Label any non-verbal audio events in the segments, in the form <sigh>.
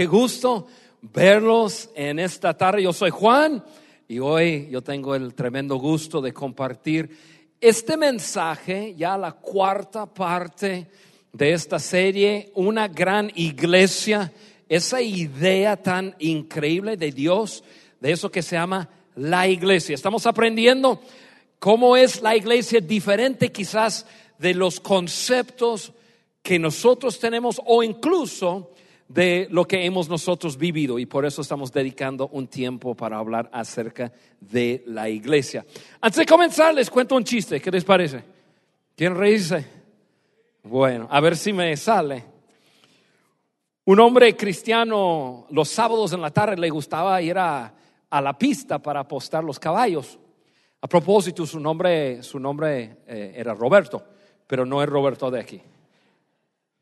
qué gusto verlos en esta tarde. Yo soy Juan y hoy yo tengo el tremendo gusto de compartir este mensaje, ya la cuarta parte de esta serie, una gran iglesia, esa idea tan increíble de Dios, de eso que se llama la iglesia. Estamos aprendiendo cómo es la iglesia diferente quizás de los conceptos que nosotros tenemos o incluso de lo que hemos nosotros vivido y por eso estamos dedicando un tiempo para hablar acerca de la iglesia. Antes de comenzar les cuento un chiste, ¿qué les parece? ¿Quieren reírse? Bueno, a ver si me sale. Un hombre cristiano los sábados en la tarde le gustaba ir a, la pista para apostar los caballos. A propósito, su nombre, su nombre eh, era Roberto, pero no es Roberto de aquí.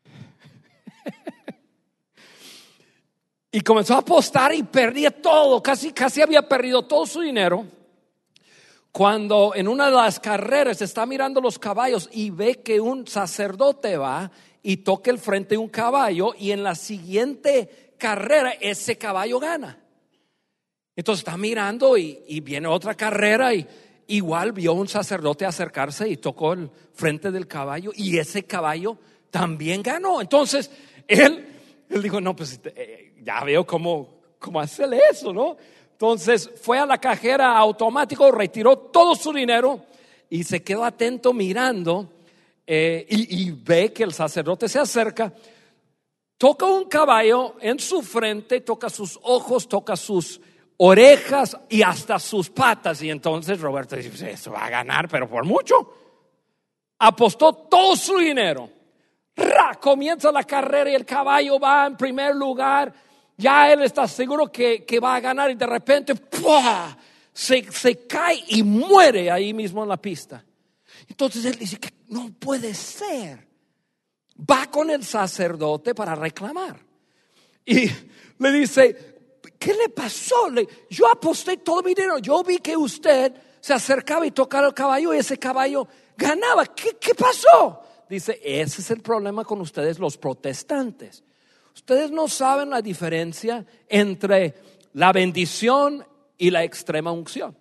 <laughs> Y comenzó a apostar y perdía todo, casi, casi había perdido todo su dinero. Cuando en una de las carreras está mirando los caballos y ve que un sacerdote va y toca el frente de un caballo y en la siguiente carrera ese caballo gana. Entonces está mirando y, y viene otra carrera y igual vio un sacerdote acercarse y tocó el frente del caballo y ese caballo también ganó. Entonces él, él dijo, no, pues eh, ya veo cómo, cómo hacerle eso, ¿no? Entonces fue a la cajera automático, retiró todo su dinero y se quedó atento mirando eh, y, ve que el sacerdote se acerca, toca un caballo en su frente, toca sus ojos, toca sus orejas y hasta sus patas. Y entonces Roberto dice, pues eso va a ganar, pero por mucho. Apostó todo su dinero. Comienza la carrera y el caballo va en primer lugar ya él está seguro que, va a ganar y de repente Se, se, cae y muere ahí mismo en la pista. Entonces él dice que no puede ser. Va con el sacerdote para reclamar. Y le dice, ¿qué le pasó? yo aposté todo mi dinero. Yo vi que usted se acercaba y tocaba el caballo y ese caballo ganaba. ¿Qué, qué pasó? Dice, ese es el problema con ustedes los protestantes. Ustedes no saben la diferencia entre la bendición y la extrema unción.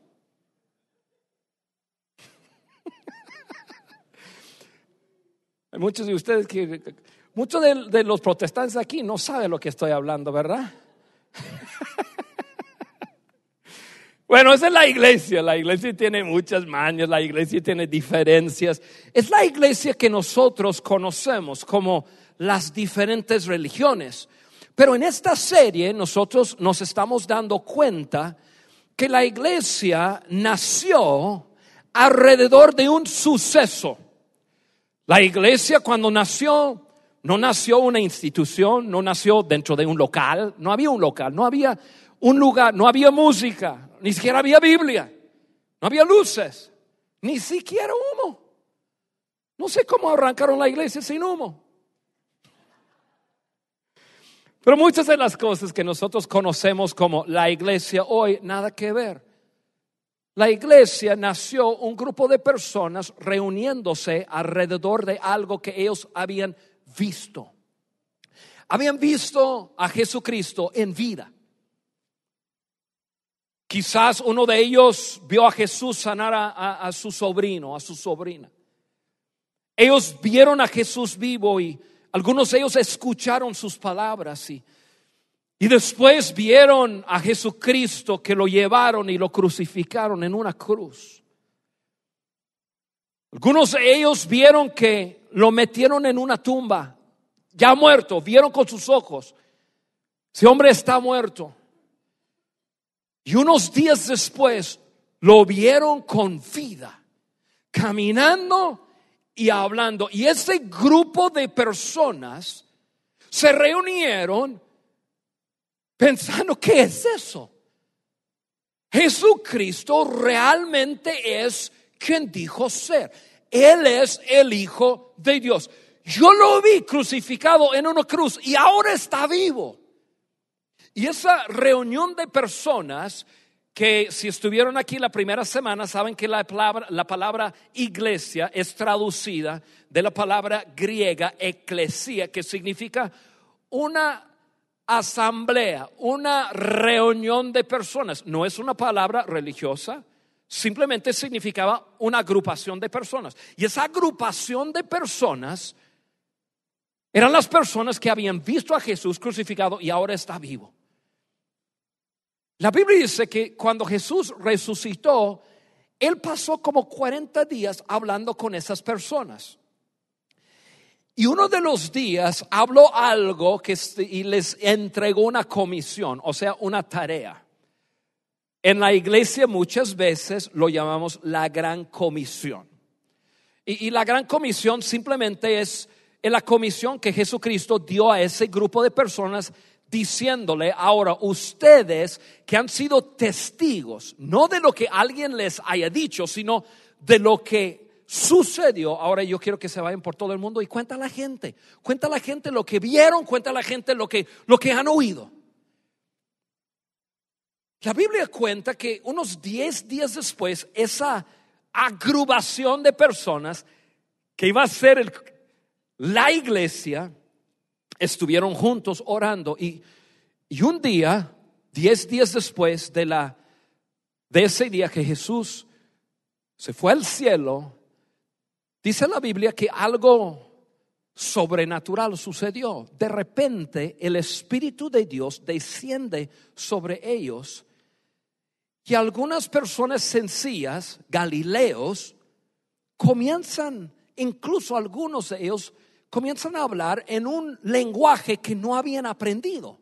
<laughs> Hay muchos de ustedes que, muchos de, los protestantes aquí no saben lo que estoy hablando, ¿verdad? <laughs> Bueno, esa es la iglesia. La iglesia tiene muchas mañas, la iglesia tiene diferencias. Es la iglesia que nosotros conocemos como las diferentes religiones. Pero en esta serie nosotros nos estamos dando cuenta que la iglesia nació alrededor de un suceso. La iglesia cuando nació, no nació una institución, no nació dentro de un local, no había un local, no había un lugar, no había música, ni siquiera había Biblia, no había luces, ni siquiera humo. No sé cómo arrancaron la iglesia sin humo. Pero muchas de las cosas que nosotros conocemos como la iglesia hoy, nada que ver. La iglesia nació un grupo de personas reuniéndose alrededor de algo que ellos habían visto. Habían visto a Jesucristo en vida. Quizás uno de ellos vio a Jesús sanar a, su sobrino, a su sobrina. Ellos vieron a Jesús vivo y algunos de ellos escucharon sus palabras y, y después vieron a Jesucristo que lo llevaron y lo crucificaron en una cruz. Algunos de ellos vieron que lo metieron en una tumba, ya muerto, vieron con sus ojos, ese hombre está muerto. Y unos días después lo vieron con vida, caminando y hablando. Y ese grupo de personas se reunieron pensando, ¿qué es eso? Jesucristo realmente es quien dijo ser. Él es el Hijo de Dios. Yo lo vi crucificado en una cruz y ahora está vivo. Y esa reunión de personas que si estuvieron aquí la primera semana saben que la palabra, la palabra iglesia es traducida de la palabra griega eclesia, que significa una asamblea, una reunión de personas. No es una palabra religiosa, simplemente significaba una agrupación de personas. Y esa agrupación de personas eran las personas que habían visto a Jesús crucificado y ahora está vivo. La Biblia dice que cuando Jesús resucitó, Él pasó como 40 días hablando con esas personas. Y uno de los días habló algo que, y les entregó una comisión, o sea, una tarea. En la iglesia muchas veces lo llamamos la gran comisión. Y, y la gran comisión simplemente es la comisión que Jesucristo dio a ese grupo de personas diciéndole, ahora ustedes que han sido testigos, no de lo que alguien les haya dicho, sino de lo que sucedió, ahora yo quiero que se vayan por todo el mundo y cuenta a la gente, cuenta a la gente lo que vieron, cuenta a la gente lo que, lo que han oído. La Biblia cuenta que unos 10 días después, esa agrupación de personas que iba a ser la iglesia, estuvieron juntos orando y, y un día, diez días después de, la, de ese día que Jesús se fue al cielo, dice la Biblia que algo sobrenatural sucedió. De repente el Espíritu de Dios desciende sobre ellos y algunas personas sencillas, galileos, comienzan, incluso algunos de ellos, comienzan a hablar en un lenguaje que no habían aprendido.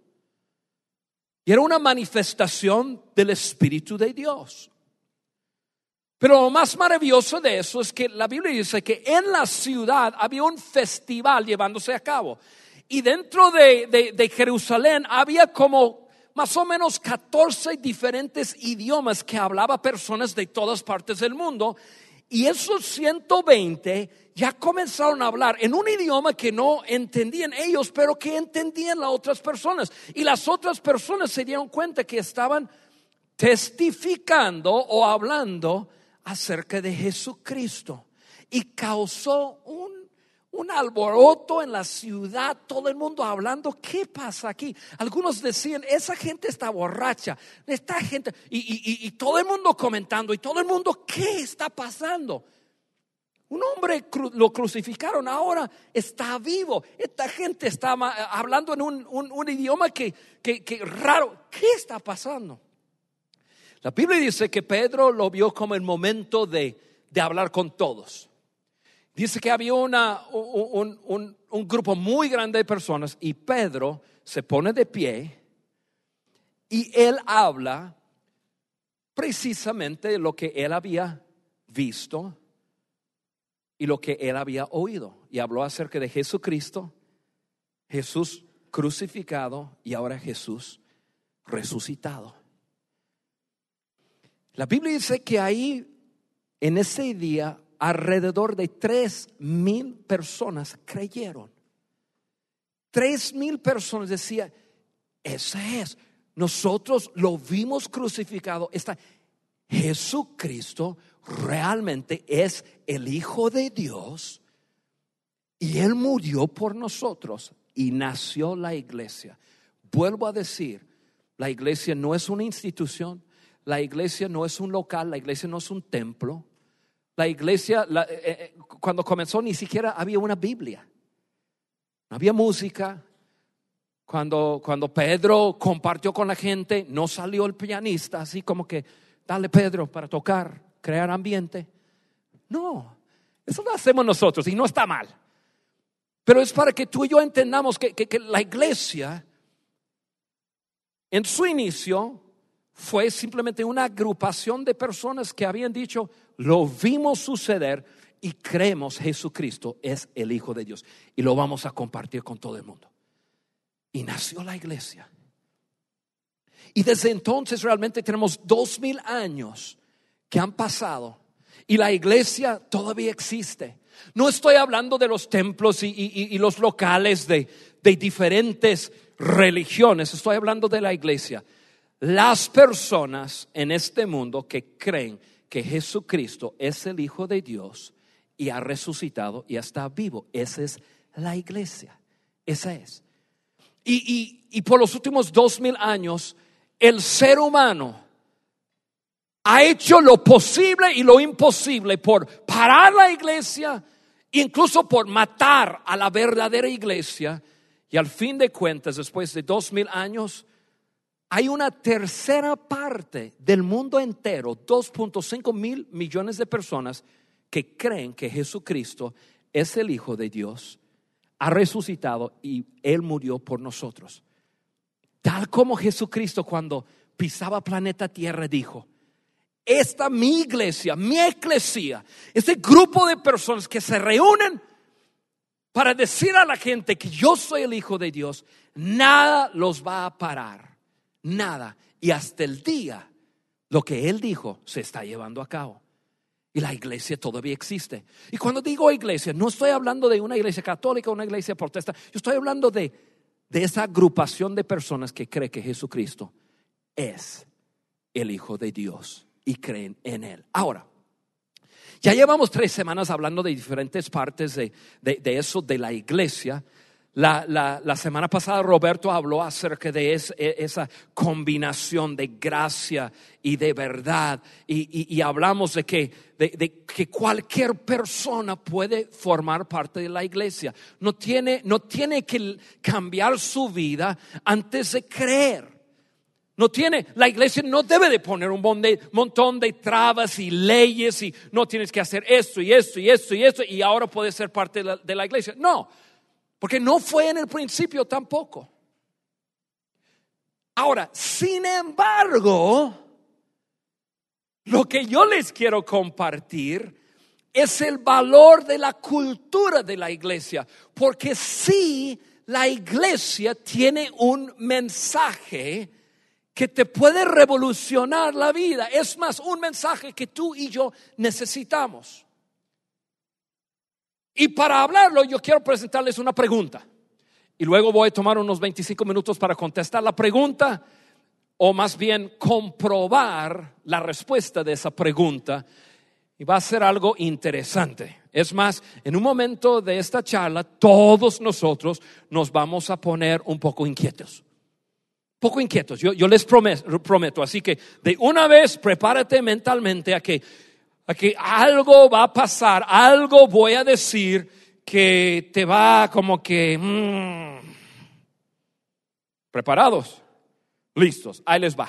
Y era una manifestación del Espíritu de Dios. Pero lo más maravilloso de eso es que la Biblia dice que en la ciudad había un festival llevándose a cabo. Y dentro de, de Jerusalén había como más o menos 14 diferentes idiomas que hablaba personas de todas partes del mundo. Y esos 120 ya comenzaron a hablar en un idioma que no entendían ellos, pero que entendían las otras personas. Y las otras personas se dieron cuenta que estaban testificando o hablando acerca de Jesucristo. Y causó un, un alboroto en la ciudad, todo el mundo hablando, ¿qué pasa aquí? Algunos decían, esa gente está borracha, esta gente, y, todo el mundo comentando, y todo el mundo, ¿qué está pasando? Un hombre lo crucificaron, ahora está vivo. Esta gente está hablando en un, idioma que, que, raro. ¿Qué está pasando? La Biblia dice que Pedro lo vio como el momento de, hablar con todos. Dice que había una, un, un, grupo muy grande de personas y Pedro se pone de pie y él habla precisamente lo que él había visto y lo que él había oído. Y habló acerca de Jesucristo, Jesús crucificado y ahora Jesús resucitado. La Biblia dice que ahí, en ese día, alrededor de tres mil personas creyeron. Tres mil personas decían, ese es, nosotros lo vimos crucificado. Está, Jesucristo realmente es el Hijo de Dios y Él murió por nosotros y nació la iglesia. Vuelvo a decir, la iglesia no es una institución, la iglesia no es un local, la iglesia no es un templo. La iglesia, eh, eh, cuando comenzó ni siquiera había una Biblia, no había música. Cuando, cuando Pedro compartió con la gente, no salió el pianista, así como que, dale Pedro para tocar crear ambiente. No, eso lo hacemos nosotros y no está mal. Pero es para que tú y yo entendamos que, que, la iglesia en su inicio fue simplemente una agrupación de personas que habían dicho, lo vimos suceder y creemos Jesucristo es el Hijo de Dios y lo vamos a compartir con todo el mundo. Y nació la iglesia. Y desde entonces realmente tenemos dos mil años que han pasado y la iglesia todavía existe. No estoy hablando de los templos y, los locales de, de diferentes religiones, estoy hablando de la iglesia. Las personas en este mundo que creen que Jesucristo es el Hijo de Dios y ha resucitado y está vivo, esa es la iglesia, esa es. Y, y por los últimos dos mil años, el ser humano ha hecho lo posible y lo imposible por parar la iglesia, incluso por matar a la verdadera iglesia. Y al fin de cuentas, después de dos mil años, hay una tercera parte del mundo entero, 2.5 mil millones de personas, que creen que Jesucristo es el Hijo de Dios, ha resucitado y Él murió por nosotros. Tal como Jesucristo cuando pisaba planeta Tierra dijo, esta mi iglesia, mi eclesia, este grupo de personas que se reúnen para decir a la gente que yo soy el Hijo de Dios, nada los va a parar, nada. Y hasta el día, lo que Él dijo se está llevando a cabo. Y la iglesia todavía existe. Y cuando digo iglesia, no estoy hablando de una iglesia católica o una iglesia protestante. Yo estoy hablando de, de esa agrupación de personas que cree que Jesucristo es el Hijo de Dios y creen en Él. Ahora, ya llevamos tres semanas hablando de diferentes partes de, eso, de la iglesia. La, semana pasada Roberto habló acerca de e, esa combinación de gracia y de verdad y, hablamos de que, de, que cualquier persona puede formar parte de la iglesia. No tiene, no tiene que cambiar su vida antes de creer. No tiene, la iglesia no debe de poner un montón de trabas y leyes y no tienes que hacer esto y esto y esto y esto y ahora puedes ser parte de la, iglesia. No, porque no fue en el principio tampoco. Ahora, sin embargo, lo que yo les quiero compartir es el valor de la cultura de la iglesia, porque si la iglesia tiene un mensaje que te puede revolucionar la vida. Es más, un mensaje que tú y yo necesitamos. Y para hablarlo, yo quiero presentarles una pregunta. Y luego voy a tomar unos 25 minutos para contestar la pregunta, o más bien comprobar la respuesta de esa pregunta. Y va a ser algo interesante. Es más, en un momento de esta charla, todos nosotros nos vamos a poner un poco inquietos poco inquietos, yo, les prometo, prometo, así que de una vez prepárate mentalmente a que, a que algo va a pasar, algo voy a decir que te va como que... Mm, ¿Preparados? Listos, ahí les va.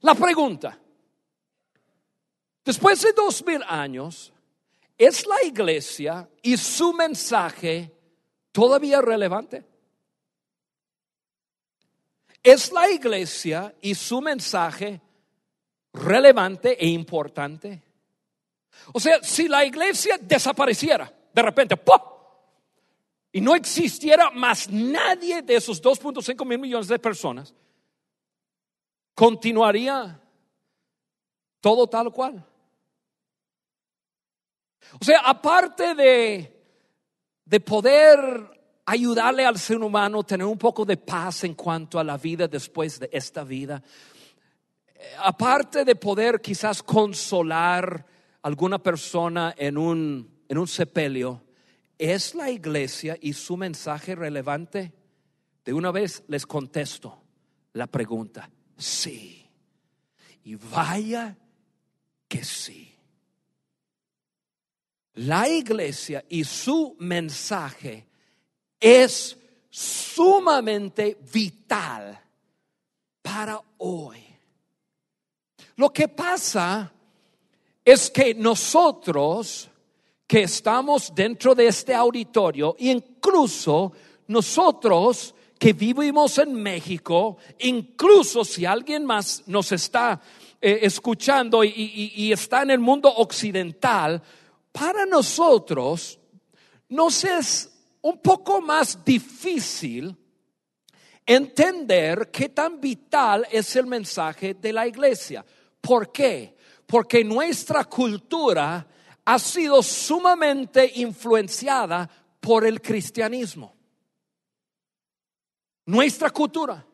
La pregunta, después de dos mil años, ¿es la iglesia y su mensaje todavía relevante? ¿Es la iglesia y su mensaje relevante e importante? O sea, si la iglesia desapareciera de repente, y no existiera más nadie de esos 2.5 mil millones de personas, continuaría todo tal cual. O sea, aparte de, de poder ayudarle al ser humano a tener un poco de paz en cuanto a la vida después de esta vida. Eh, aparte de poder quizás consolar alguna persona en un, en un sepelio, ¿es la iglesia y su mensaje relevante? De una vez les contesto la pregunta, sí. Y vaya que sí. La iglesia y su mensaje es sumamente vital para hoy. Lo que pasa es que nosotros que estamos dentro de este auditorio, incluso nosotros que vivimos en México, incluso si alguien más nos está eh, escuchando y, y está en el mundo occidental, para nosotros nos es un poco más difícil entender qué tan vital es el mensaje de la iglesia. ¿Por qué? Porque nuestra cultura ha sido sumamente influenciada por el cristianismo. Nuestra cultura.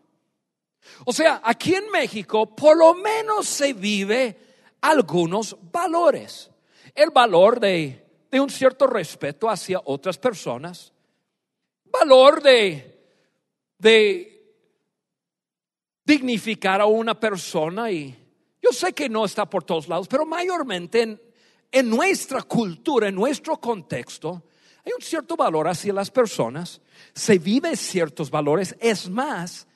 O sea, aquí en México por lo menos se vive algunos valores. El valor de, de un cierto respeto hacia otras personas valor de, de dignificar a una persona y yo sé que no está por todos lados, pero mayormente en, nuestra cultura, en nuestro contexto, hay un cierto valor hacia las personas, se vive ciertos valores, es más,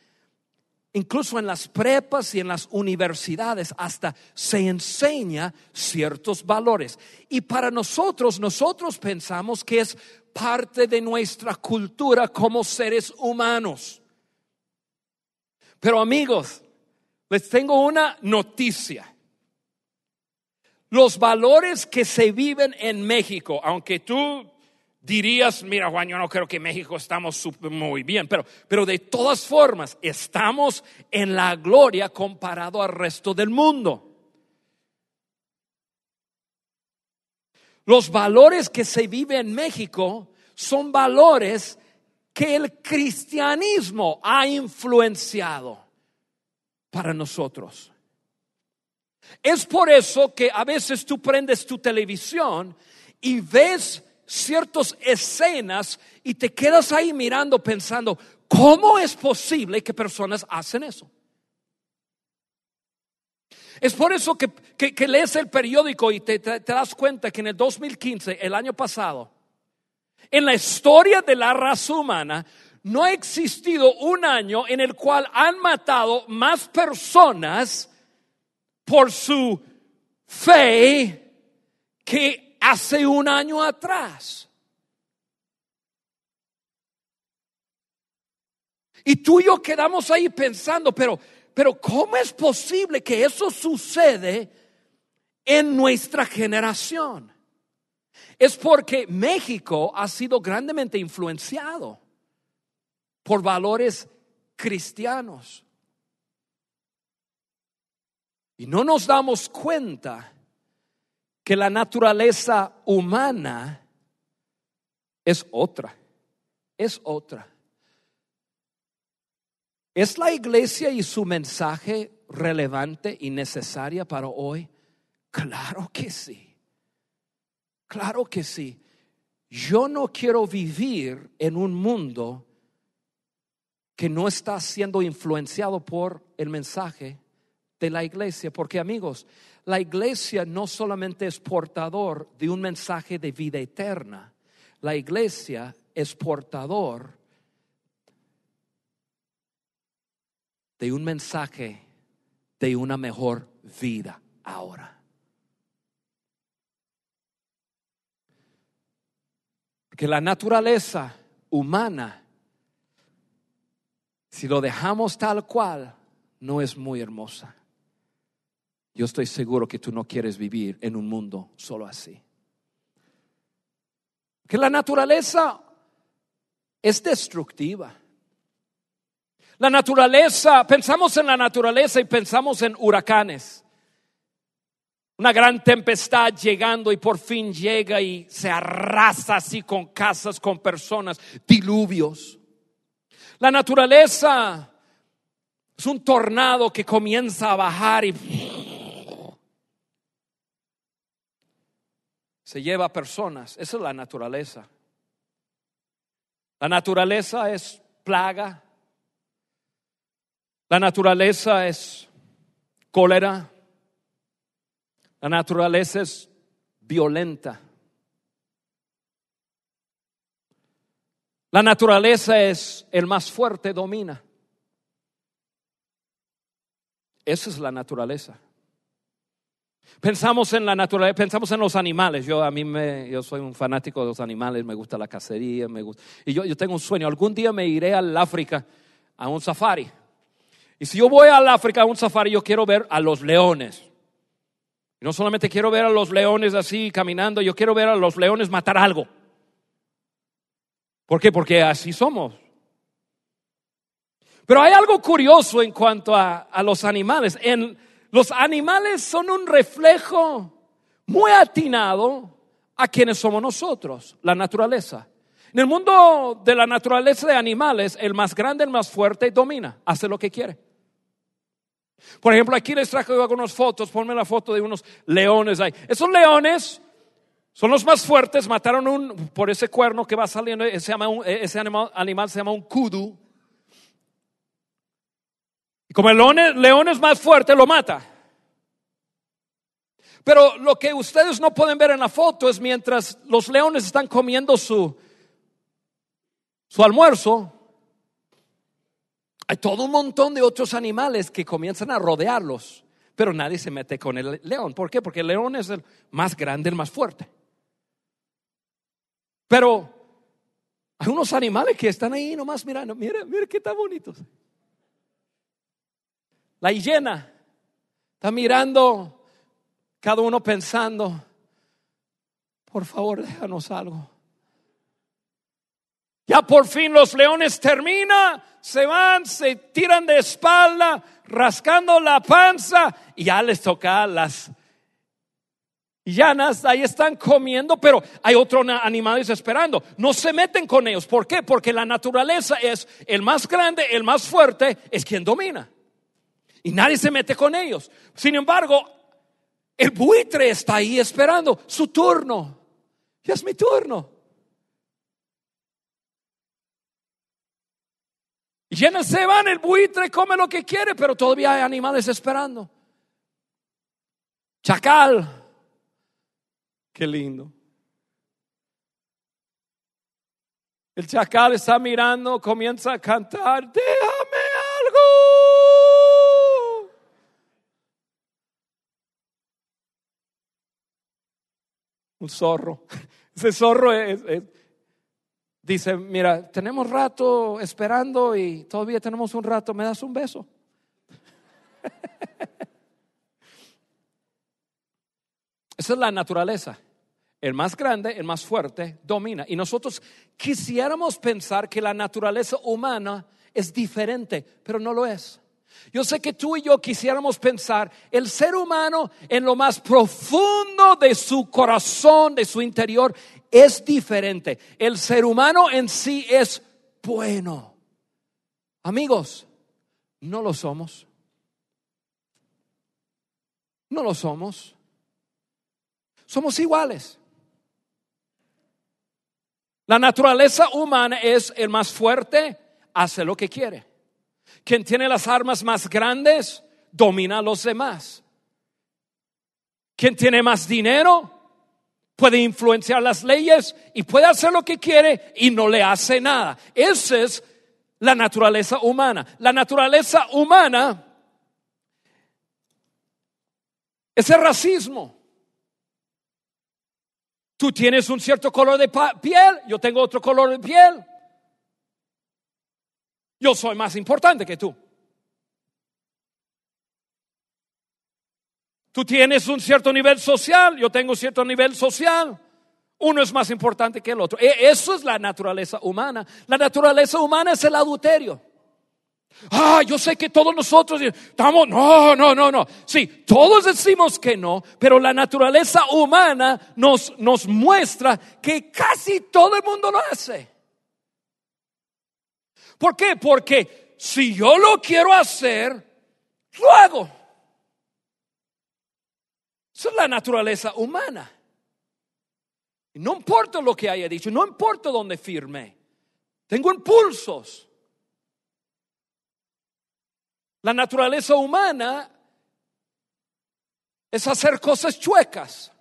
incluso en las prepas y en las universidades hasta se enseña ciertos valores. Y para nosotros, nosotros pensamos que es parte de nuestra cultura como seres humanos. Pero amigos, les tengo una noticia. Los valores que se viven en México, aunque tú dirías, mira Juan, yo no creo que México estamos muy bien, pero, pero de todas formas estamos en la gloria comparado al resto del mundo. Los valores que se viven en México son valores que el cristianismo ha influenciado para nosotros. Es por eso que a veces tú prendes tu televisión y ves ciertas escenas y te quedas ahí mirando pensando, ¿cómo es posible que personas hacen eso? Es por eso que, lees el periódico y te, te, das cuenta que en el 2015, el año pasado, en la historia de la raza humana, no ha existido un año en el cual han matado más personas por su fe que hace un año atrás. Y tú y yo quedamos ahí pensando, pero, pero ¿cómo es posible que eso sucede en nuestra generación? Es porque México ha sido grandemente influenciado por valores cristianos. Y no nos damos cuenta que la naturaleza humana es otra, es otra. ¿Es la iglesia y su mensaje relevante y necesaria para hoy? Claro que sí. Claro que sí. Yo no quiero vivir en un mundo que no está siendo influenciado por el mensaje de la iglesia. Porque amigos, la iglesia no solamente es portador de un mensaje de vida eterna, la iglesia es portador de un mensaje de una mejor vida ahora. Que la naturaleza humana, si lo dejamos tal cual, no es muy hermosa. Yo estoy seguro que tú no quieres vivir en un mundo solo así. Que la naturaleza es destructiva. La naturaleza, pensamos en la naturaleza y pensamos en huracanes. Una gran tempestad llegando y por fin llega y se arrasa así con casas, con personas, diluvios. La naturaleza es un tornado que comienza a bajar y se lleva a personas. Esa es la naturaleza. La naturaleza es plaga. La naturaleza es cólera. La naturaleza es violenta. La naturaleza es el más fuerte, domina. Esa es la naturaleza. Pensamos en la naturaleza, pensamos en los animales. Yo a mí me, yo soy un fanático de los animales, me gusta la cacería, me gusta. Y yo, yo tengo un sueño. Algún día me iré al África a un safari. Y si yo voy al África a un safari, yo quiero ver a los leones. Y no solamente quiero ver a los leones así caminando, yo quiero ver a los leones matar algo. ¿Por qué? Porque así somos. Pero hay algo curioso en cuanto a, a los animales. En, los animales son un reflejo muy atinado a quienes somos nosotros, la naturaleza. En el mundo de la naturaleza de animales, el más grande, el más fuerte domina, hace lo que quiere. Por ejemplo, aquí les traje algunas fotos, ponme la foto de unos leones ahí. Esos leones son los más fuertes, mataron un, por ese cuerno que va saliendo, ese, animal, animal se llama un kudu. Y como el león, león es más fuerte, lo mata. Pero lo que ustedes no pueden ver en la foto es mientras los leones están comiendo su, su almuerzo, hay todo un montón de otros animales que comienzan a rodearlos, pero nadie se mete con el león. ¿Por qué? Porque el león es el más grande, el más fuerte. Pero hay unos animales que están ahí nomás mirando, mire, mire qué tan bonitos. La hiena está mirando cada uno pensando, por favor, déjanos algo. Ya por fin los leones terminan, se van, se tiran de espalda, rascando la panza y ya les toca las llanas, ahí están comiendo, pero hay otros animales esperando. No se meten con ellos. ¿Por qué? Porque la naturaleza es el más grande, el más fuerte, es quien domina. Y nadie se mete con ellos. Sin embargo, el buitre está ahí esperando su turno. Ya es mi turno. Y llenas se van, el buitre come lo que quiere, pero todavía hay animales esperando. Chacal. Qué lindo. El chacal está mirando, comienza a cantar, déjame algo. un zorro. <laughs> Ese zorro dice, mira, tenemos rato esperando y todavía tenemos un rato, ¿me das un beso? Esa es la naturaleza. El más grande, el más fuerte, domina. Y nosotros quisiéramos pensar que la naturaleza humana es diferente, pero no lo es. Yo sé que tú y yo quisiéramos pensar el ser humano en lo más profundo de su corazón, de su interior, es diferente. El ser humano en sí es bueno. Amigos, no lo somos. No lo somos. Somos iguales. La naturaleza humana es el más fuerte, hace lo que quiere. Quien tiene las armas más grandes domina a los demás. Quien tiene más dinero puede influenciar las leyes y puede hacer lo que quiere y no le hace nada. Esa es la naturaleza humana. La naturaleza humana es el racismo. Tú tienes un cierto color de piel, yo tengo otro color de piel. Yo soy más importante que tú. Tú tienes un cierto nivel social, yo tengo cierto nivel social. Uno es más importante que el otro. E, eso es la naturaleza humana. La naturaleza humana es el adulterio. Ah, yo sé que todos nosotros estamos, no, no, no, no. Sí, todos decimos que no, pero la naturaleza humana nos, nos muestra que casi todo el mundo lo hace. ¿Por qué? Porque si yo lo quiero hacer, lo hago. Esa es la naturaleza humana. No importa lo que haya dicho, no importa dónde firme. Tengo impulsos. La naturaleza humana es hacer cosas chuecas.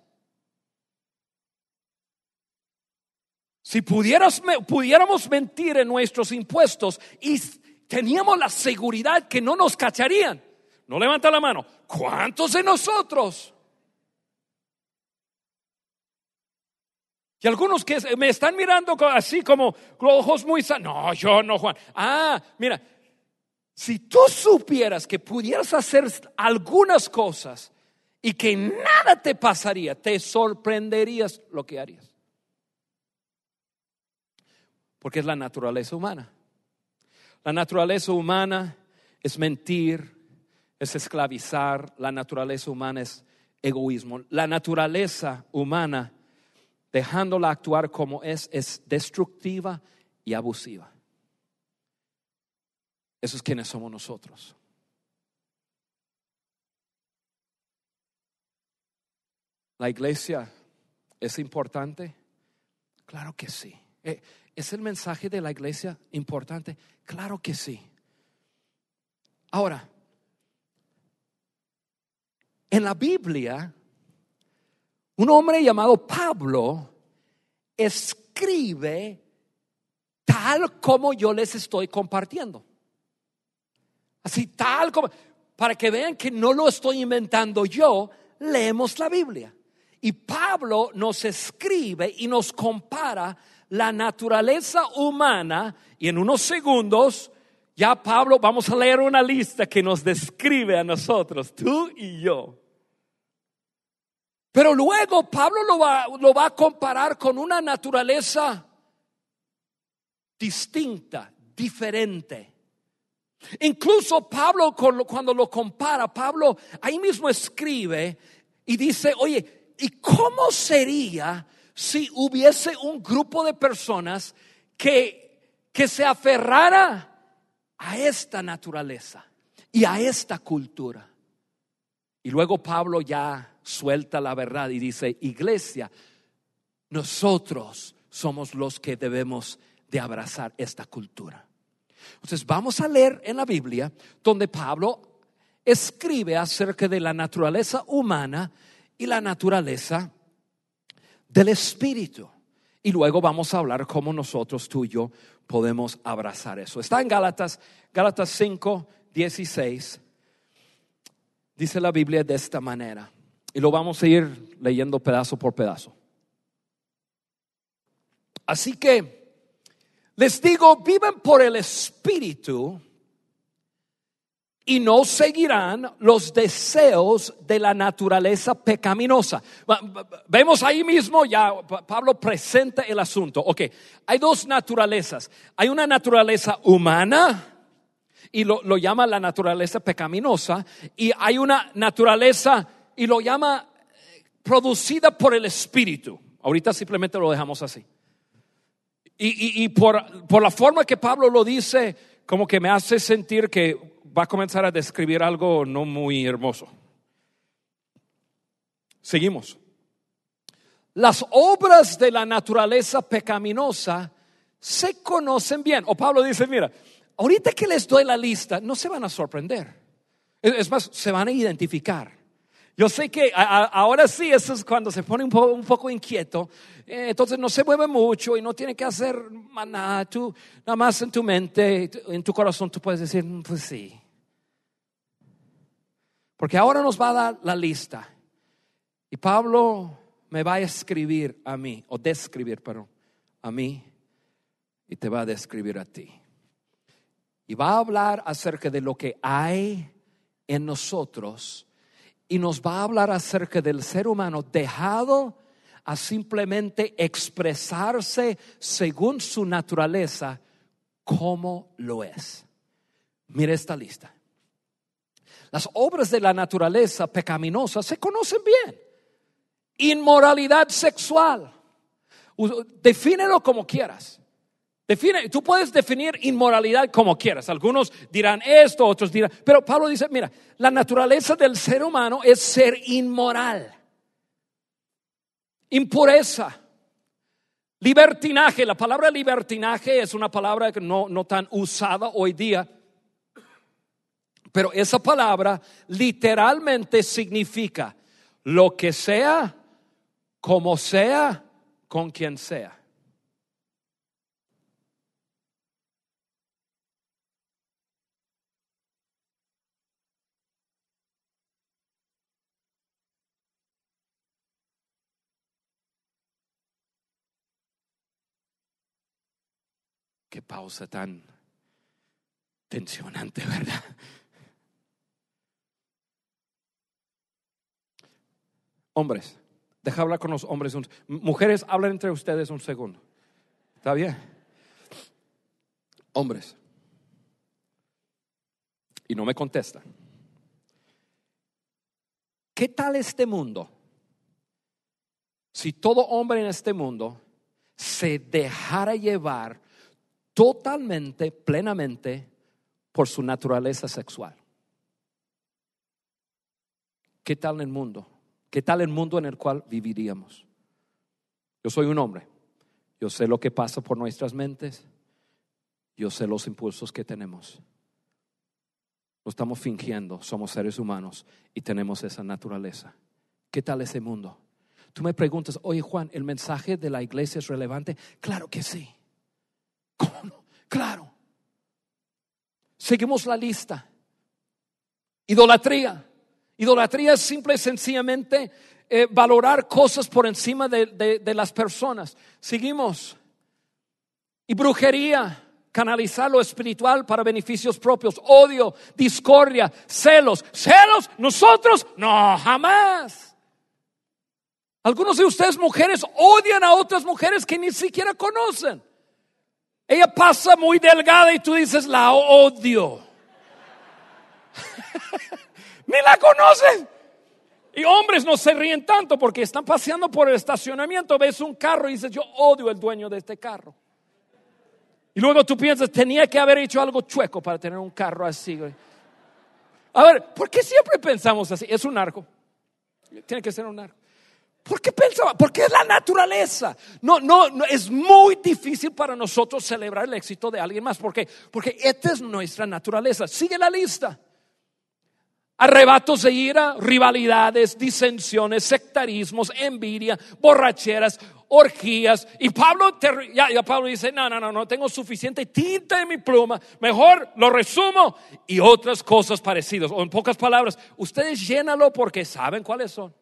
Si pudiéramos mentir en nuestros impuestos y teníamos la seguridad que no nos cacharían, no levanta la mano, ¿cuántos de nosotros? Y algunos que me están mirando así como ojos muy No, yo no, Juan. Ah, mira, si tú supieras que pudieras hacer algunas cosas y que nada te pasaría, te sorprenderías lo que harías porque es la naturaleza humana. La naturaleza humana es mentir, es esclavizar, la naturaleza humana es egoísmo. La naturaleza humana, dejándola actuar como es, es destructiva y abusiva. Eso es quienes somos nosotros. ¿La iglesia es importante? Claro que sí. Eh, ¿Es el mensaje de la iglesia importante? Claro que sí. Ahora, en la Biblia, un hombre llamado Pablo escribe tal como yo les estoy compartiendo. Así tal como, para que vean que no lo estoy inventando yo, leemos la Biblia. Y Pablo nos escribe y nos compara la naturaleza humana y en unos segundos ya Pablo, vamos a leer una lista que nos describe a nosotros, tú y yo. Pero luego Pablo lo va, lo va a comparar con una naturaleza distinta, diferente. Incluso Pablo cuando lo compara, Pablo ahí mismo escribe y dice, oye, ¿y cómo sería si hubiese un grupo de personas que, que se aferrara a esta naturaleza y a esta cultura? Y luego Pablo ya suelta la verdad y dice, iglesia, nosotros somos los que debemos de abrazar esta cultura. Entonces vamos a leer en la Biblia donde Pablo escribe acerca de la naturaleza humana y la naturaleza del espíritu. Y luego vamos a hablar cómo nosotros, tú y yo, podemos abrazar eso. Está en Gálatas, Gálatas 5, 16. Dice la Biblia de esta manera. Y lo vamos a ir leyendo pedazo por pedazo. Así que les digo, viven por el Espíritu y no seguirán los deseos de la naturaleza pecaminosa. Vemos ahí mismo, ya Pablo presenta el asunto. Ok, hay dos naturalezas. Hay una naturaleza humana y lo, lo llama la naturaleza pecaminosa y hay una naturaleza y lo llama eh, producida por el Espíritu. Ahorita simplemente lo dejamos así. Y, y, por, por la forma que Pablo lo dice, como que me hace sentir que va a comenzar a describir algo no muy hermoso. Seguimos. Las obras de la naturaleza pecaminosa se conocen bien. O Pablo dice, mira, ahorita que les doy la lista, no se van a sorprender. Es más, se van a identificar. Yo sé que ahora sí, eso es cuando se pone un poco, inquieto. Eh, entonces no se mueve mucho y no tiene que hacer nada. Tú, nada más en tu mente, en tu corazón, tú puedes decir, mm, pues sí. Porque ahora nos va a dar la lista. Y Pablo me va a escribir a mí, o describir, perdón, a mí, y te va a describir a ti. Y va a hablar acerca de lo que hay en nosotros y nos va a hablar acerca del ser humano dejado a simplemente expresarse según su naturaleza como lo es. Mire esta lista. Las obras de la naturaleza pecaminosa se conocen bien. Inmoralidad sexual. Defínelo como quieras. Define, tú puedes definir inmoralidad como quieras. Algunos dirán esto, otros dirán. Pero Pablo dice, mira, la naturaleza del ser humano es ser inmoral. Impureza. Libertinaje. La palabra libertinaje es una palabra no, no tan usada hoy día. Pero esa palabra literalmente significa lo que sea, como sea, con quien sea. Qué pausa tan tensionante, <laughs> ¿verdad? Hombres, deja hablar con los hombres. Mujeres, hablen entre ustedes un segundo. ¿Está bien? Hombres. Y no me contestan. ¿Qué tal este mundo? Si todo hombre en este mundo se dejara llevar totalmente, plenamente por su naturaleza sexual. ¿Qué tal el mundo? ¿Qué tal el mundo en el cual viviríamos? Yo soy un hombre. Yo sé lo que pasa por nuestras mentes. Yo sé los impulsos que tenemos. Lo estamos fingiendo, somos seres humanos y tenemos esa naturaleza. ¿Qué tal ese mundo? Tú me preguntas, oye Juan, ¿el mensaje de la iglesia es relevante? Claro que sí. Claro. Seguimos la lista. Idolatría. Idolatría es simple y sencillamente eh, valorar cosas por encima de, de las personas. Seguimos. Y brujería canalizar lo espiritual para beneficios propios, odio, discordia, celos. ¿Celos? ¿Nosotros? No, jamás. Algunos de ustedes mujeres odian a otras mujeres que ni siquiera conocen. Ella pasa muy delgada y tú dices, la odio. <laughs> ni la conocen. Y hombres no se ríen tanto porque están paseando por el estacionamiento, ves un carro y dices, yo odio el dueño de este carro. Y luego tú piensas, tenía que haber hecho algo chueco para tener un carro así. A ver, ¿por qué siempre pensamos así? Es un arco. Tiene que ser un arco. ¿Por qué pensaba? Porque es la naturaleza. No, no, no, es muy difícil para nosotros celebrar el éxito de alguien más. ¿Por qué? Porque esta es nuestra naturaleza. Sigue la lista. Arrebatos de ira, rivalidades, disensiones, sectarismos, envidia, borracheras, orgías. Y Pablo, ya, Pablo dice, no, no, no, no tengo suficiente tinta en mi pluma, mejor lo resumo y otras cosas parecidas. O en pocas palabras, ustedes llénalo porque saben cuáles son.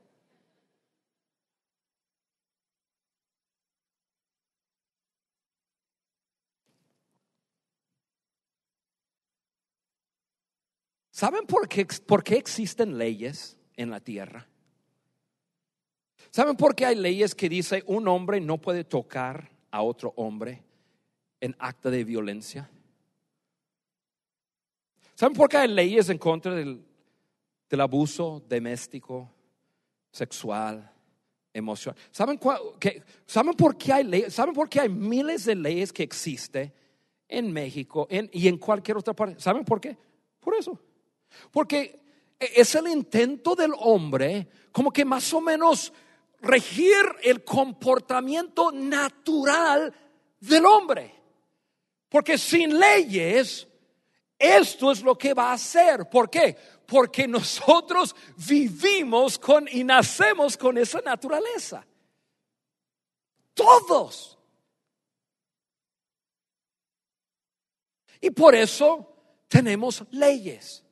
¿Saben por qué, por qué existen leyes en la tierra? ¿Saben por qué hay leyes que dice un hombre no puede tocar a otro hombre en acta de violencia? ¿Saben por qué hay leyes en contra del, abuso doméstico, sexual, emocional? ¿Saben, ¿Saben, por qué hay leyes? ¿Saben por qué hay miles de leyes que existen en México y en cualquier otra parte? ¿Saben por qué? Por eso. Porque es el intento del hombre como que más o menos regir el comportamiento natural del hombre. Porque sin leyes, esto es lo que va a hacer. ¿Por qué? Porque nosotros vivimos con y nacemos con esa naturaleza. Todos. Y por eso tenemos leyes.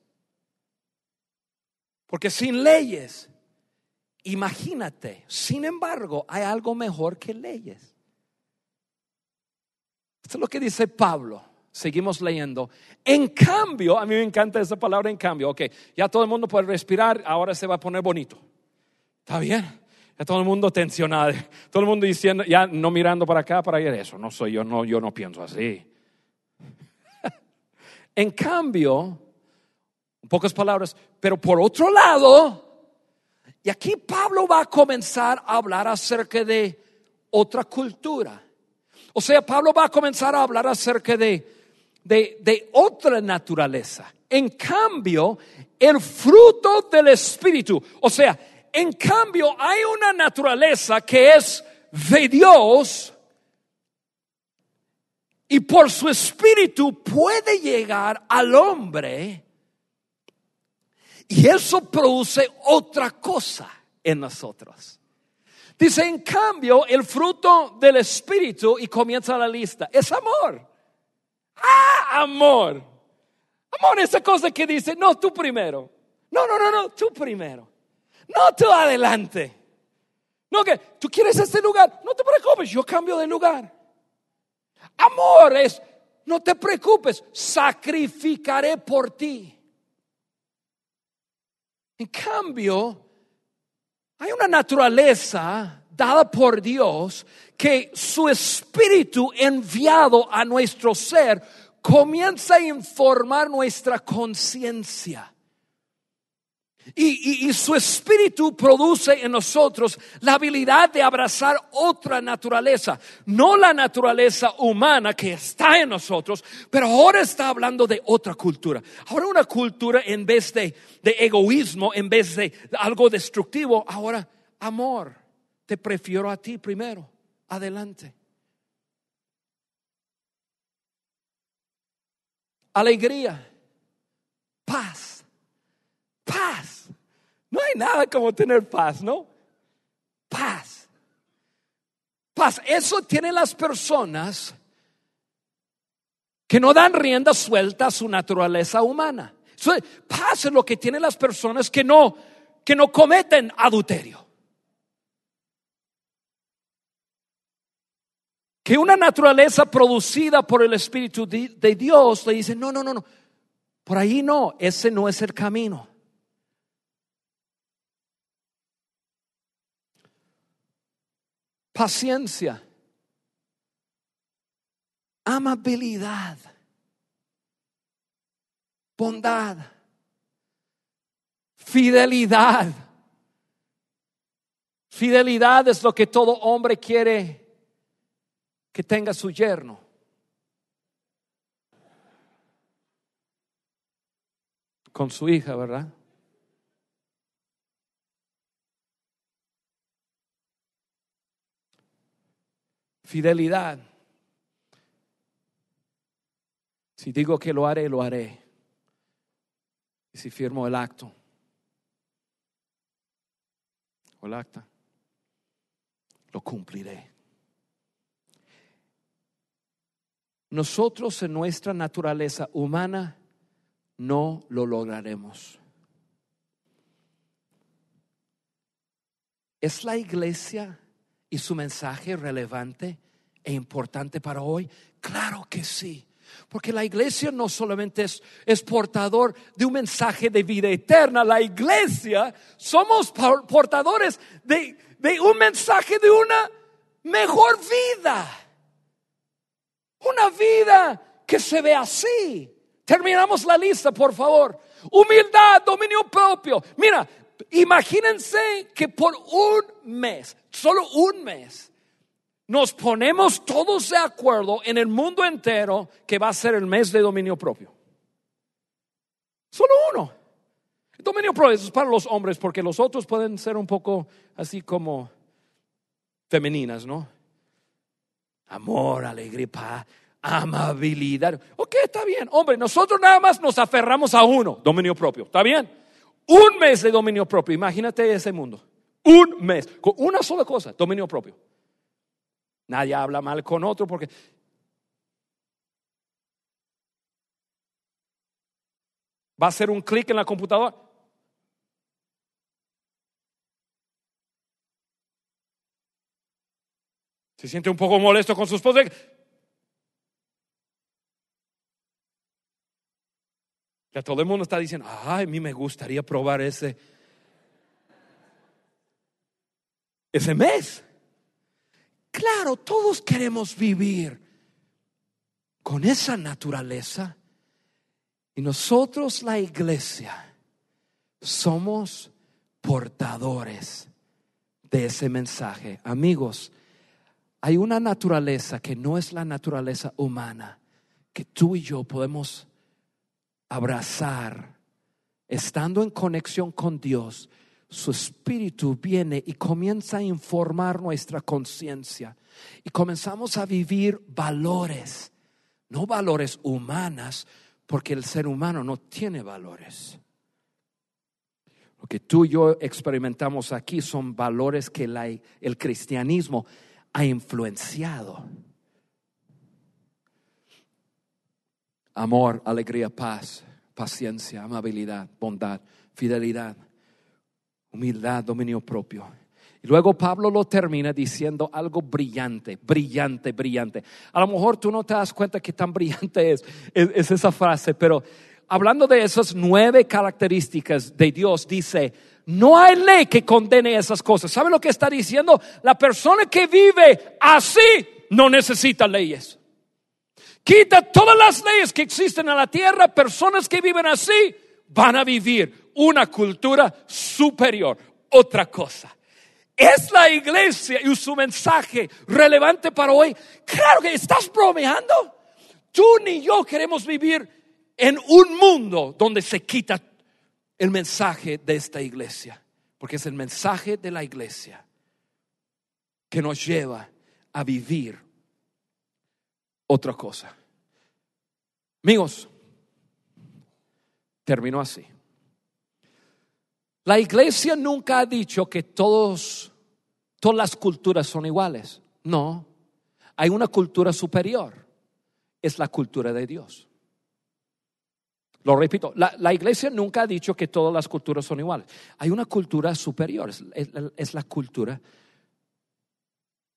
Porque sin leyes Imagínate, sin embargo, hay algo mejor que leyes. Esto es lo que dice Pablo. Seguimos leyendo. En cambio, a mí me encanta esa palabra en cambio. Ok, ya todo el mundo puede respirar, ahora se va a poner bonito. ¿Está bien? Ya todo el mundo tensionado, todo el mundo diciendo, ya no mirando para acá, para allá. Eso no soy yo, no, yo no pienso así. <laughs> en cambio, pocas palabras, pero por otro lado, y aquí Pablo va a comenzar a hablar acerca de otra cultura. O sea, Pablo va a comenzar a hablar acerca de, de, otra naturaleza. En cambio, el fruto del Espíritu, o sea, en cambio hay una naturaleza que es de Dios y por su Espíritu puede llegar al hombre y eso produce otra cosa en nosotros. Dice, en cambio, el fruto del Espíritu, y comienza la lista, es amor. Ah, amor. Amor, esa cosa que dice, no, tú primero. No, no, no, no, tú primero. No, tú adelante. No, que tú quieres este lugar. No te preocupes, yo cambio de lugar. Amor es, no te preocupes, sacrificaré por ti. En cambio, hay una naturaleza dada por Dios que su espíritu enviado a nuestro ser comienza a informar nuestra conciencia. Y, su espíritu produce en nosotros la habilidad de abrazar otra naturaleza, no la naturaleza humana que está en nosotros, pero ahora está hablando de otra cultura. Ahora una cultura en vez de, de egoísmo, en vez de algo destructivo, ahora amor. Te prefiero a ti primero. Adelante. Alegría. Paz. Paz. No hay nada como tener paz, ¿no? Paz. Paz. Eso tienen las personas que no dan rienda suelta a su naturaleza humana. paz es lo que tienen las personas que no, que no cometen adulterio. Que una naturaleza producida por el Espíritu de Dios le dice, no, no, no, no, por ahí no, ese no es el camino. Paciencia, amabilidad, bondad, fidelidad. Fidelidad es lo que todo hombre quiere que tenga su yerno. Con su hija, ¿verdad? Fidelidad. Si digo que lo haré, lo haré. Y si firmo el acto o el acta, lo cumpliré. Nosotros en nuestra naturaleza humana no lo lograremos. ¿Es la iglesia y su mensaje relevante e importante para hoy? Claro que sí. Porque la iglesia no solamente es, portador de un mensaje de vida eterna, la iglesia somos portadores de, de un mensaje de una mejor vida. Una vida que se ve así. Terminamos la lista, por favor. Humildad, dominio propio. Mira, imagínense que por un mes, solo un mes, nos ponemos todos de acuerdo en el mundo entero que va a ser el mes de dominio propio. Solo uno. dominio propio es para los hombres porque los otros pueden ser un poco así como femeninas, ¿no? amor, alegría, paz, amabilidad. Ok, está bien. Hombre, nosotros nada más nos aferramos a uno, dominio propio. ¿Está bien? Un mes de dominio propio. Imagínate ese mundo. Un mes. Con una sola cosa, dominio propio. Nadie habla mal con otro porque... Va a hacer un clic en la computadora. Se siente un poco molesto con su esposa. Ya todo el mundo está diciendo, ay, a mí me gustaría probar ese, ese mes. Claro, todos queremos vivir con esa naturaleza. Y nosotros, la iglesia, somos portadores de ese mensaje. Amigos, hay una naturaleza que no es la naturaleza humana, que tú y yo podemos abrazar, estando en conexión con Dios. Su espíritu viene y comienza a informar nuestra conciencia y comenzamos a vivir valores, no valores humanas, porque el ser humano no tiene valores. Lo que tú y yo experimentamos aquí son valores que el cristianismo ha influenciado. Amor, alegría, paz, paciencia, amabilidad, bondad, fidelidad, humildad, dominio propio. Y luego Pablo lo termina diciendo algo brillante, brillante, brillante. A lo mejor tú no te das cuenta que tan brillante es, es, esa frase, pero hablando de esas nueve características de Dios, dice, no hay ley que condene esas cosas. ¿Sabe lo que está diciendo? La persona que vive así no necesita leyes. Quita todas las leyes que existen en la tierra. Personas que viven así van a vivir una cultura superior, otra cosa. ¿Es la iglesia y su mensaje relevante para hoy? Claro que estás bromeando. Tú ni yo queremos vivir en un mundo donde se quita el mensaje de esta iglesia, porque es el mensaje de la iglesia que nos lleva a vivir otra cosa. Amigos, terminó así. La iglesia nunca ha dicho que todos, todas las culturas son iguales. No, hay una cultura superior. Es la cultura de Dios. Lo repito, la, iglesia nunca ha dicho que todas las culturas son iguales. Hay una cultura superior, es la cultura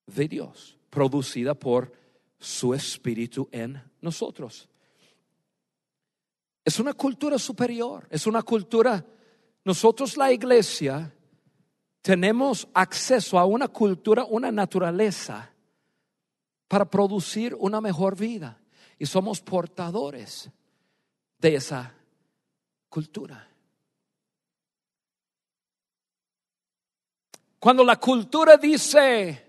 de Dios, producida por su espíritu en nosotros. Es una cultura superior, es una cultura nosotros la iglesia tenemos acceso a una cultura, una naturaleza para producir una mejor vida y somos portadores de esa cultura. Cuando la cultura dice,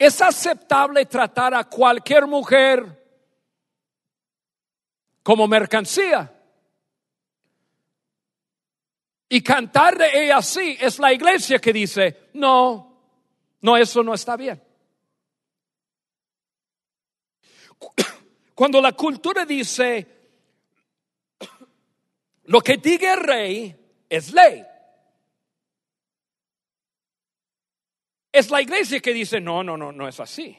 es aceptable tratar a cualquier mujer como mercancía, y cantar de ella así es la iglesia que dice, no, no, eso no está bien. Cuando la cultura dice, lo que diga el rey es ley. Es la iglesia que dice, no, no, no, no es así.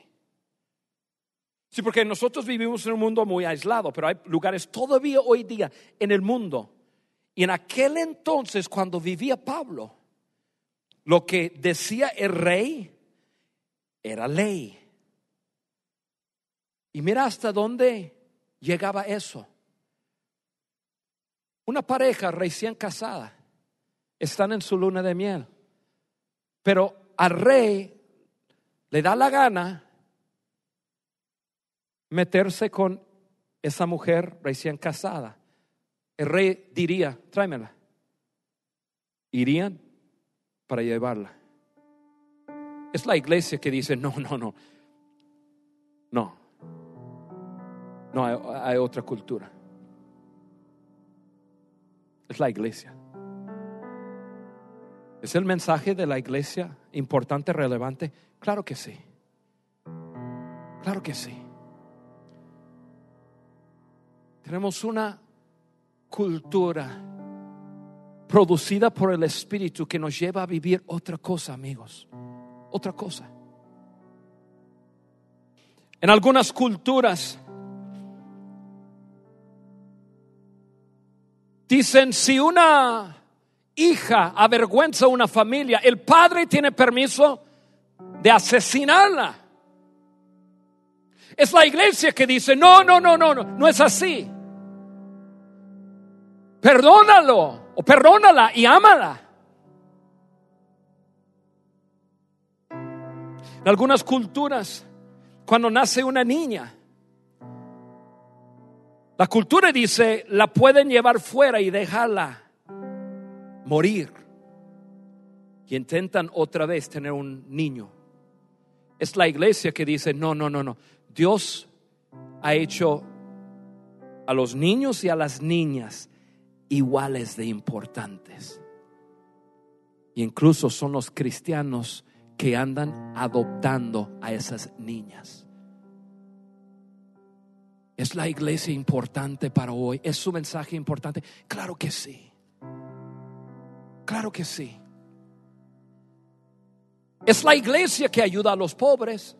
Sí, porque nosotros vivimos en un mundo muy aislado, pero hay lugares todavía hoy día en el mundo y en aquel entonces, cuando vivía Pablo, lo que decía el rey era ley. Y mira hasta dónde llegaba eso. Una pareja recién casada están en su luna de miel, pero al rey le da la gana meterse con esa mujer recién casada el rey diría, tráemela. Irían para llevarla. Es la iglesia que dice, no, no, no. No. No, hay, hay otra cultura. Es la iglesia. ¿Es el mensaje de la iglesia importante, relevante? Claro que sí. Claro que sí. Tenemos una cultura producida por el Espíritu que nos lleva a vivir otra cosa, amigos. Otra cosa. En algunas culturas dicen, si una hija avergüenza a una familia, el padre tiene permiso de asesinarla. Es la iglesia que dice, no, no, no, no, no, no es así perdónalo o perdónala y ámala. En algunas culturas, cuando nace una niña, la cultura dice, la pueden llevar fuera y dejarla morir. Y intentan otra vez tener un niño. Es la iglesia que dice, no, no, no, no. Dios ha hecho a los niños y a las niñas iguales de importantes. Y incluso son los cristianos que andan adoptando a esas niñas. ¿Es la iglesia importante para hoy? ¿Es su mensaje importante? Claro que sí. Claro que sí. Es la iglesia que ayuda a los pobres.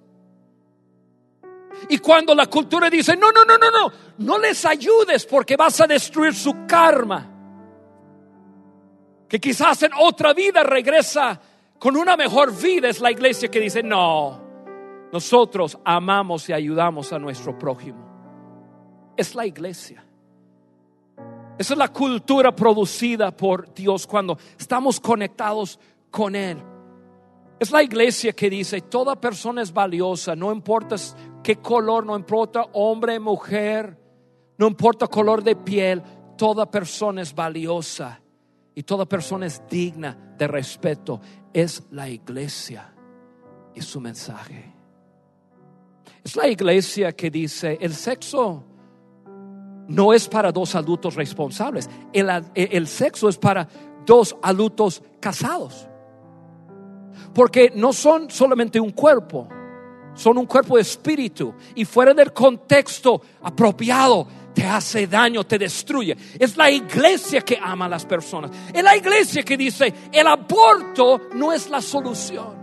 Y cuando la cultura dice, no, no, no, no, no, no les ayudes porque vas a destruir su karma. Que quizás en otra vida regresa con una mejor vida. Es la iglesia que dice, no, nosotros amamos y ayudamos a nuestro prójimo. Es la iglesia. Esa es la cultura producida por Dios cuando estamos conectados con Él. Es la iglesia que dice, toda persona es valiosa, no importa qué color, no importa hombre, mujer, no importa color de piel, toda persona es valiosa y toda persona es digna de respeto. Es la iglesia y su mensaje. Es la iglesia que dice, el sexo no es para dos adultos responsables, el, el sexo es para dos adultos casados. Porque no son solamente un cuerpo, son un cuerpo de espíritu y fuera del contexto apropiado te hace daño, te destruye. Es la iglesia que ama a las personas. Es la iglesia que dice, el aborto no es la solución.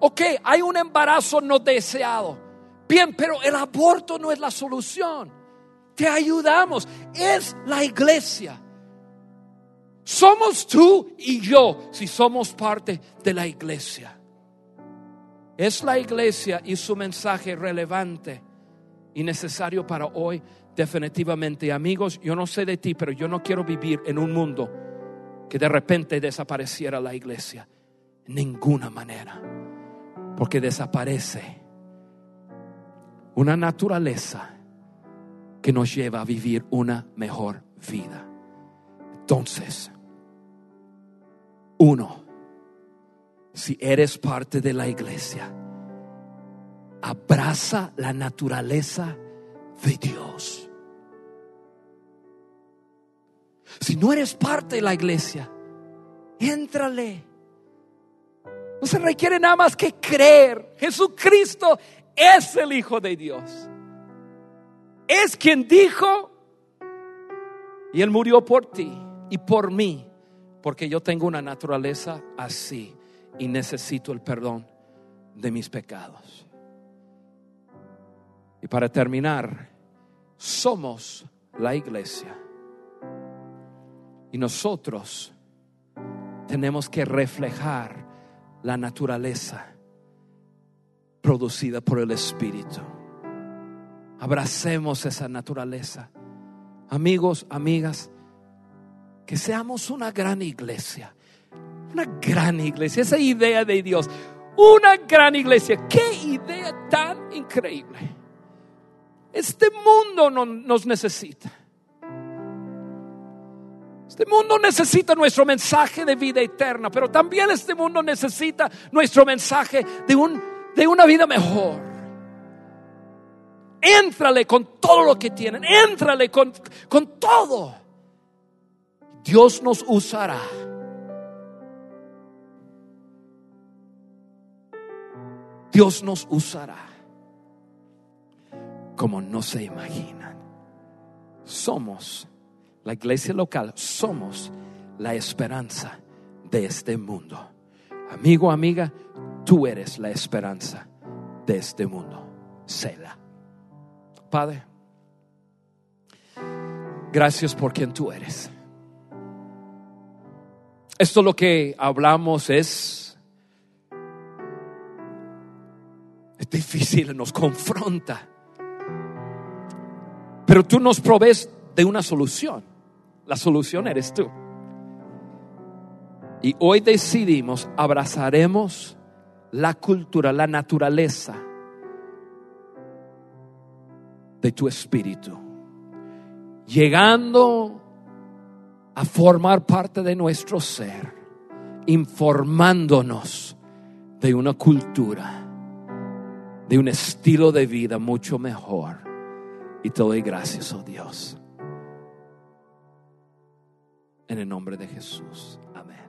Ok, hay un embarazo no deseado. Bien, pero el aborto no es la solución. Te ayudamos. Es la iglesia. Somos tú y yo si somos parte de la iglesia. Es la iglesia y su mensaje relevante y necesario para hoy definitivamente. Amigos, yo no sé de ti, pero yo no quiero vivir en un mundo que de repente desapareciera la iglesia. En ninguna manera. Porque desaparece una naturaleza que nos lleva a vivir una mejor vida. Entonces, uno, si eres parte de la iglesia, abraza la naturaleza de Dios. Si no eres parte de la iglesia, éntrale. No se requiere nada más que creer. Jesucristo es el Hijo de Dios. Es quien dijo, y Él murió por ti y por mí, porque yo tengo una naturaleza así y necesito el perdón de mis pecados. Y para terminar, somos la iglesia. Y nosotros tenemos que reflejar la naturaleza producida por el Espíritu. Abracemos esa naturaleza. Amigos, amigas, que seamos una gran iglesia. Una gran iglesia. Esa idea de Dios. Una gran iglesia. Qué idea tan increíble. Este mundo no, nos necesita. Este mundo necesita nuestro mensaje de vida eterna, pero también este mundo necesita nuestro mensaje de, un, de una vida mejor. Éntrale con todo lo que tienen, éntrale con, con todo. Dios nos usará. Dios nos usará como no se imaginan. Somos la iglesia local, somos la esperanza de este mundo. Amigo, amiga, tú eres la esperanza de este mundo. Sela. Padre, gracias por quien tú eres. Esto lo que hablamos es, es difícil, nos confronta. Pero tú nos provees de una solución. La solución eres tú. Y hoy decidimos, abrazaremos la cultura, la naturaleza de tu espíritu, llegando a formar parte de nuestro ser, informándonos de una cultura, de un estilo de vida mucho mejor. Y te doy gracias, oh Dios. En el nombre de Jesús. Amén.